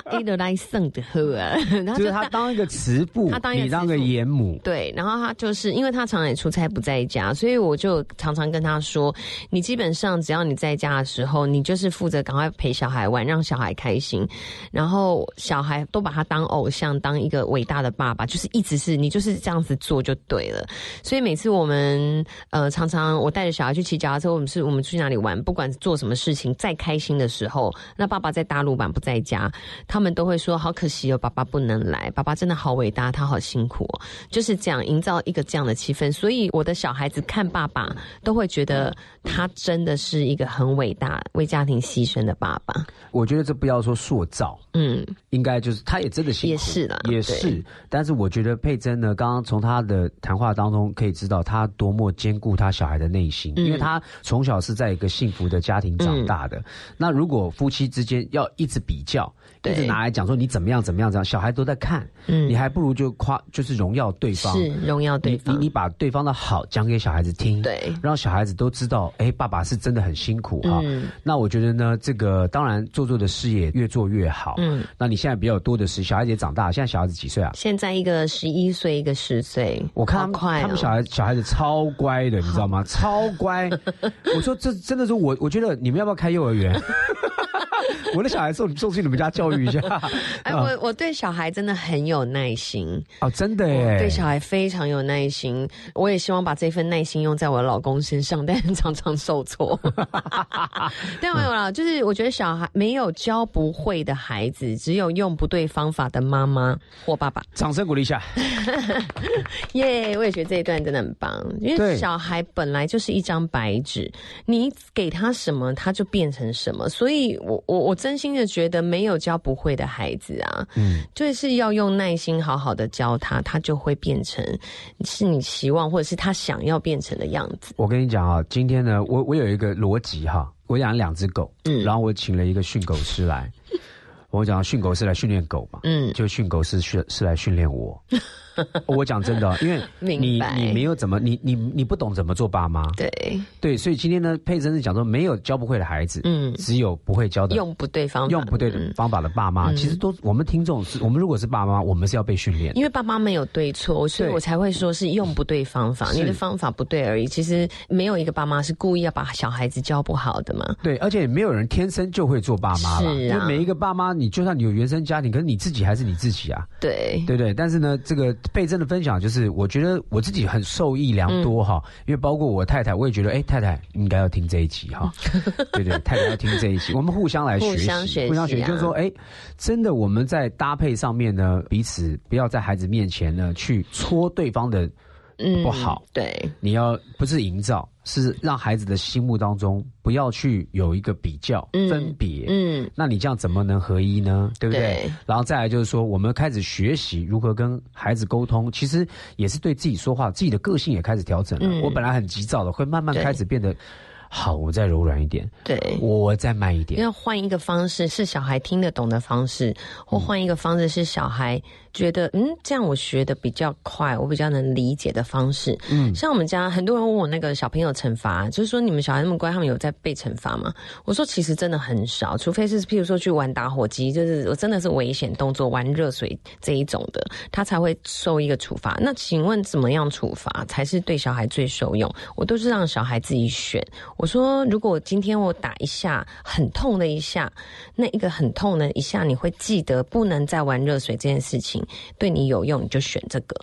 他一直来送的喝啊，然后就是他当一个慈父，他当一个你当个严母，对，然后他就是因为他常常也出差不在家，所以我就常常跟他说，你基本上只要你在家的时候，你就是负责赶快陪小孩玩，让小孩开心，然后小孩都把他当偶像，当一个伟大的爸爸，就是一直是你就是这样子做就对了。所以每次我们呃常常我带着小孩去骑脚踏车，我们是我们去哪里玩，不管做什么事情，再开心的时候，那爸爸在大陆版不在家，他们都会说好可惜哦，爸爸不能来，爸爸真的好伟大，他好辛苦，就是这样营造一个这样的气氛。所以我的小孩子看爸爸都会觉得他真的是一个很伟大、为家庭牺牲的爸爸。我觉得这不要说塑造，嗯，应该就是他也真的辛苦，也是啦也是。但是我觉得佩珍呢，刚刚从他的谈话当中可以知道，他多么兼顾他小孩的内心，嗯因为他从小是在一个幸福的家庭长大的。那如果夫妻之间要一直比较，一直拿来讲说你怎么样怎么样，这样小孩都在看，嗯你还不如就夸就是荣耀对方，是荣耀对方你你你把对方的好讲给小孩子听，对让小孩子都知道，哎，爸爸是真的很辛苦哈。嗯那我觉得呢，这个当然做做的事业越做越好。嗯，那你现在比较多的是小孩子也长大，现在小孩子几岁啊？现在一个十一岁，一个十岁，我看他们快、哦，他们小孩小孩子超乖的，你知道吗？超乖。我说这真的是我，我觉得你们要不要开幼儿园？我的小孩送送去你们家教育一下。哎，啊我我对小孩真的很有耐心，哦，真的我耶，对小孩非常有耐心。我也希望把这份耐心用在我老公身上，但常常受挫。但没有啦，就是我觉得小孩没有教不会的孩子，只有用不对方法的妈妈或爸爸。掌声鼓励一下。耶我也觉得这一段真的很棒，因为小孩本来就是一张白纸，你给他什么，他就变成什么。所以我我我真心的觉得，没有教不会的孩子啊，嗯，就是要用耐心好好的教他，他就会变成是你希望或者是他想要变成的样子。我跟你讲啊，今天呢，我我有一个逻辑哈，我养了两只狗，嗯。然后我请了一个训狗师来，我讲训狗师来训练狗嘛，嗯。就训狗师训是来训练我。我讲真的，因为 你你没有怎么你你你不懂怎么做爸妈，对，对，所以今天呢，佩珍是讲说没有教不会的孩子，嗯只有不会教的用不对方法，用不对的方法的爸妈，嗯其实都我们听众是我们如果是爸妈，我们是要被训练的。因为爸妈没有对错，所以我才会说是用不对方法，你的方法不对而已。其实没有一个爸妈是故意要把小孩子教不好的嘛。对，而且也没有人天生就会做爸妈了，是啊因为每一个爸妈，你就算你有原生家庭，可是你自己还是你自己啊。对，对对，但是呢，这个贝珍的分享就是，我觉得我自己很受益良多哈，嗯因为包括我太太，我也觉得，哎，太太应该要听这一集哈，对对，太太要听这一集，我们互相来学互相习，学习互相学习，啊就是说，哎，真的我们在搭配上面呢，彼此不要在孩子面前呢去戳对方的嗯不好，对，你要不是营造，是让孩子的心目当中不要去有一个比较、嗯分别，嗯，那你这样怎么能合一呢？对不对？对然后再来就是说，我们开始学习如何跟孩子沟通，其实也是对自己说话，自己的个性也开始调整了。嗯我本来很急躁的，会慢慢开始变得好，我再柔软一点，对。我再慢一点。要换一个方式，是小孩听得懂的方式，或换一个方式是小孩觉得，嗯，这样我学的比较快，我比较能理解的方式。嗯像我们家很多人问我那个小朋友惩罚，就是说你们小孩那么乖，他们有在被惩罚吗？我说其实真的很少，除非是譬如说去玩打火机，就是我真的是危险动作，玩热水这一种的，他才会受一个处罚。那请问怎么样处罚才是对小孩最受用？我都是让小孩自己选。我说，如果今天我打一下很痛的一下，那一个很痛的一下，你会记得不能再玩热水这件事情，对你有用，你就选这个。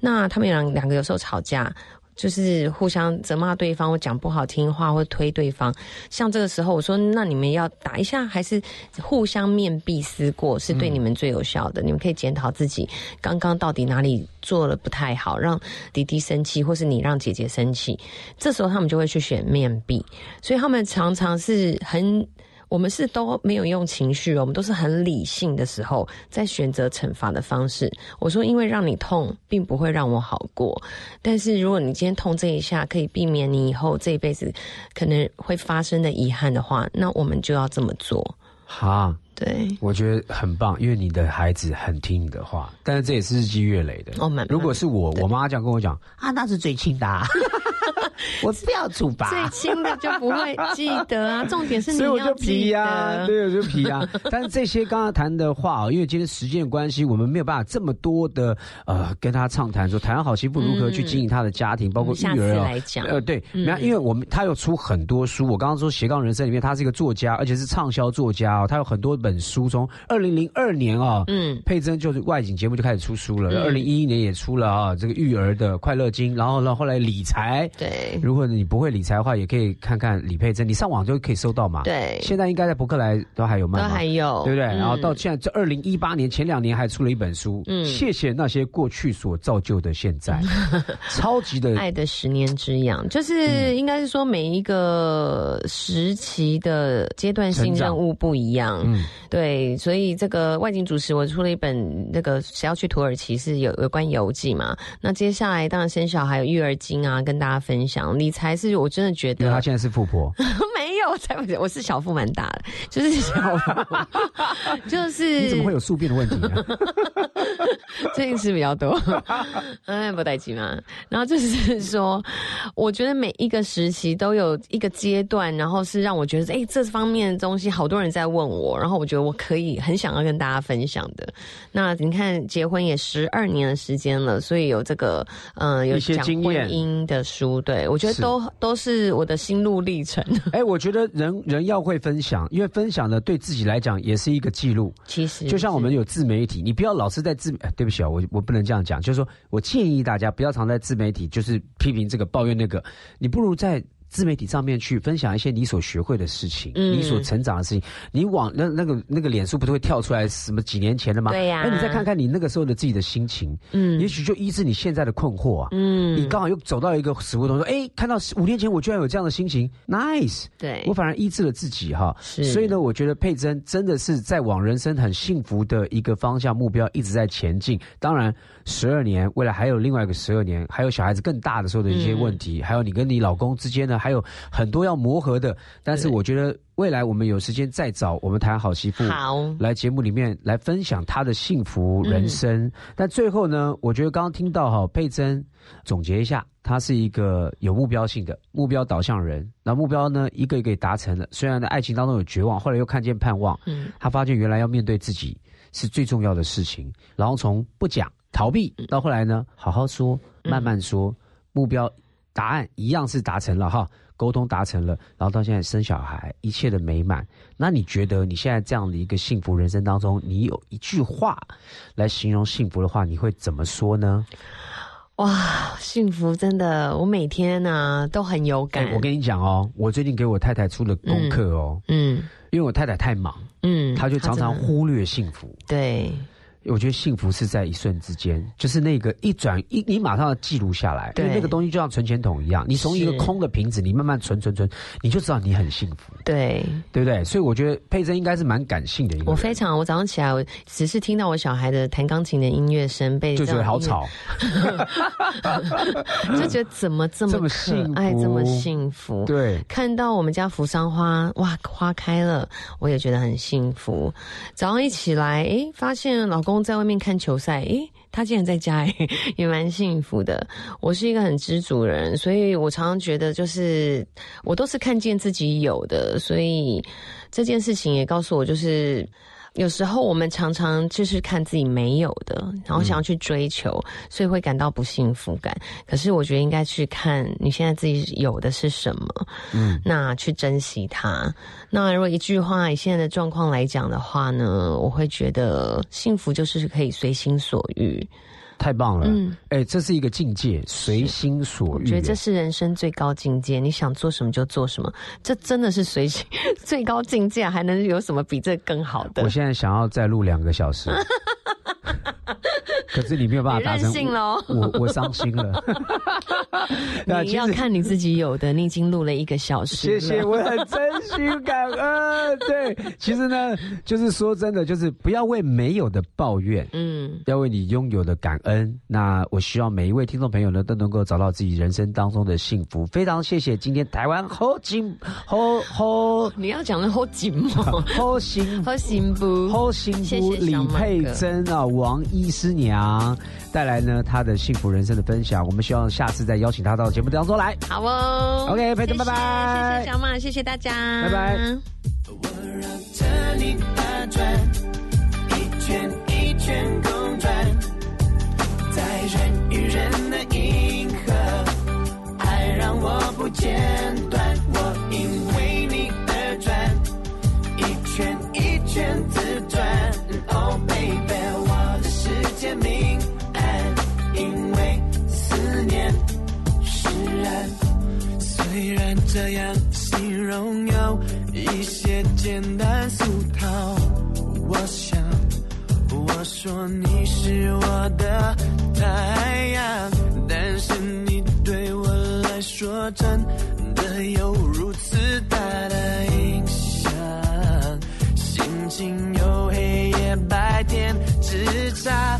那他们两两个有时候吵架。就是互相责骂对方，或讲不好听话，或推对方。像这个时候，我说：“那你们要打一下，还是互相面壁思过，是对你们最有效的？你们可以检讨自己刚刚到底哪里做的不太好，让弟弟生气，或是你让姐姐生气。这时候他们就会去选面壁，所以他们常常是很。我们是都没有用情绪哦，我们都是很理性的时候在选择惩罚的方式。我说，因为让你痛，并不会让我好过。但是如果你今天痛这一下，可以避免你以后这一辈子可能会发生的遗憾的话，那我们就要这么做。哈，对，我觉得很棒，因为你的孩子很听你的话，但是这也是日积月累的。哦，蛮如果是我，我妈这样跟我讲啊，那是最轻的、啊，我不要处罚。最轻的就不会记得啊，重点是你所以我就皮呀、得。对，我就皮呀、但是这些刚刚谈的话啊，因为今天时间的关系，我们没有办法这么多的呃跟他畅谈说台湾好媳妇如何去经营他的家庭，包括育儿啊。来讲。呃，对，嗯。没有因为我们他有出很多书，我刚刚说斜杠人生里面，他是一个作家，而且是畅销作家哦，他有很多本书，从二零零二年啊，嗯，佩珍就是外景节目就开始出书了，嗯。二零一一年也出了啊，这个育儿的快乐经，然后呢后来理财，对，如果你不会理财的话，也可以看看李佩珍，你上网就可以搜到嘛。对。现在应该在博客来都还有卖都，还有，对不对？嗯然后到现在这二零一八年前两年还出了一本书，嗯。谢谢那些过去所造就的现在，超级的爱的十年之痒，就是应该是说每一个时期的阶段性任务不一样，嗯。对，所以这个外景主持我出了一本那个谁要去土耳其是有有关游记嘛，那接下来当然生小孩有育儿经啊，跟大家分享理财是我真的觉得因为她现在是富婆，没有，才不是，我是小富蛮大的，就是小富，就是你怎么会有宿便的问题呢？最近吃比较多，哎，不带劲嘛。然后就是说，我觉得每一个时期都有一个阶段，然后是让我觉得，哎，这方面的东西好多人在问我，然后我觉得我可以很想要跟大家分享的。那你看，结婚也十二年的时间了，所以有这个，嗯、有一些讲婚经验姻的书，对我觉得是都都是我的心路历程。哎，我觉得人人要会分享，因为分享呢对自己来讲也是一个记录。其实就像我们有自媒体，你不要老是在自，哎对不起啊，我我不能这样讲，就是说我建议大家不要常在自媒体就是批评这个抱怨那个，你不如在。自媒体上面去分享一些你所学会的事情，嗯你所成长的事情。你往那那个那个脸书不是会跳出来什么几年前的吗？对呀那，你再看看你那个时候的自己的心情，嗯也许就医治你现在的困惑啊。嗯你刚好又走到一个死胡同，说，哎，看到五年前我居然有这样的心情，nice。对我反而医治了自己哈。是所以呢，我觉得佩珍真的是在往人生很幸福的一个方向目标一直在前进。当然，十二年未来还有另外一个十二年，还有小孩子更大的时候的一些问题，还有你跟你老公之间呢，还有很多要磨合的。但是我觉得未来我们有时间再找我们谈好媳妇好来节目里面来分享她的幸福人生。但最后呢，我觉得刚刚听到哈佩珍总结一下，她是一个有目标性的目标导向人。那目标呢，一个一个也达成了。虽然在爱情当中有绝望，后来又看见盼望。嗯她发现原来要面对自己是最重要的事情，然后从不讲逃避到后来呢，好好说，慢慢说，目标答案一样是达成了哈。沟通达成了，然后到现在生小孩，一切的美满。那你觉得你现在这样的一个幸福人生当中，你有一句话来形容幸福的话，你会怎么说呢？哇，幸福真的，我每天呢、都很有感。哎我跟你讲哦，我最近给我太太出了功课哦，嗯因为我太太太忙，嗯，她就常常忽略幸福。对，我觉得幸福是在一瞬之间，就是那个一转一，你马上要记录下来，因为对那个东西就像存钱筒一样，你从一个空的瓶子，你慢慢存存存，你就知道你很幸福，对。对不对？所以我觉得佩珍应该是蛮感性的一个，我非常，我早上起来，我只是听到我小孩的弹钢琴的音乐声，被就觉得好吵，就觉得怎么这么可 幸爱，这么幸福。对看到我们家扶桑花，哇，花开了，我也觉得很幸福。早上一起来，哎，发现老公在外面看球赛，诶，他竟然在家，诶，也蛮幸福的。我是一个很知足人，所以我常常觉得，就是我都是看见自己有的，所以这件事情也告诉我，就是。有时候我们常常就是看自己没有的，然后想要去追求，所以会感到不幸福感。可是我觉得应该去看你现在自己有的是什么，嗯，那去珍惜它。那如果一句话以现在的状况来讲的话呢，我会觉得幸福就是可以随心所欲。太棒了，嗯，哎，这是一个境界，随心所欲。我觉得这是人生最高境界，你想做什么就做什么，这真的是随心 最高境界，还能有什么比这更好的？我现在想要再录两个小时，可是你没有办法达成我我伤心了。对啊你要看你自己有的，你已经录了一个小时，谢谢，我很真心感恩。对，其实呢，就是说真的，就是不要为没有的抱怨，嗯，要为你拥有的感恩。那我希望每一位听众朋友呢，都能够找到自己人生当中的幸福。非常谢谢今天台湾好金好好，你要讲的好紧吗？好幸好幸福，好幸福，李佩珍啊，王医师娘带来呢她的幸福人生的分享。我们希望下次再邀请她到节目当中来。好哦 OK，佩珍谢谢拜拜谢谢小马，谢谢大家，拜拜。着你打转，一圈一圈公转，在人与人的银河，爱让我不间样形容有一些简单俗套，我想我说你是我的太阳，但是你对我来说真的有如此大的影响，心情有黑夜白天之差，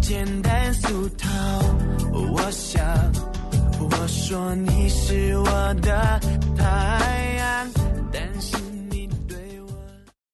简单俗套，我想我说你是我的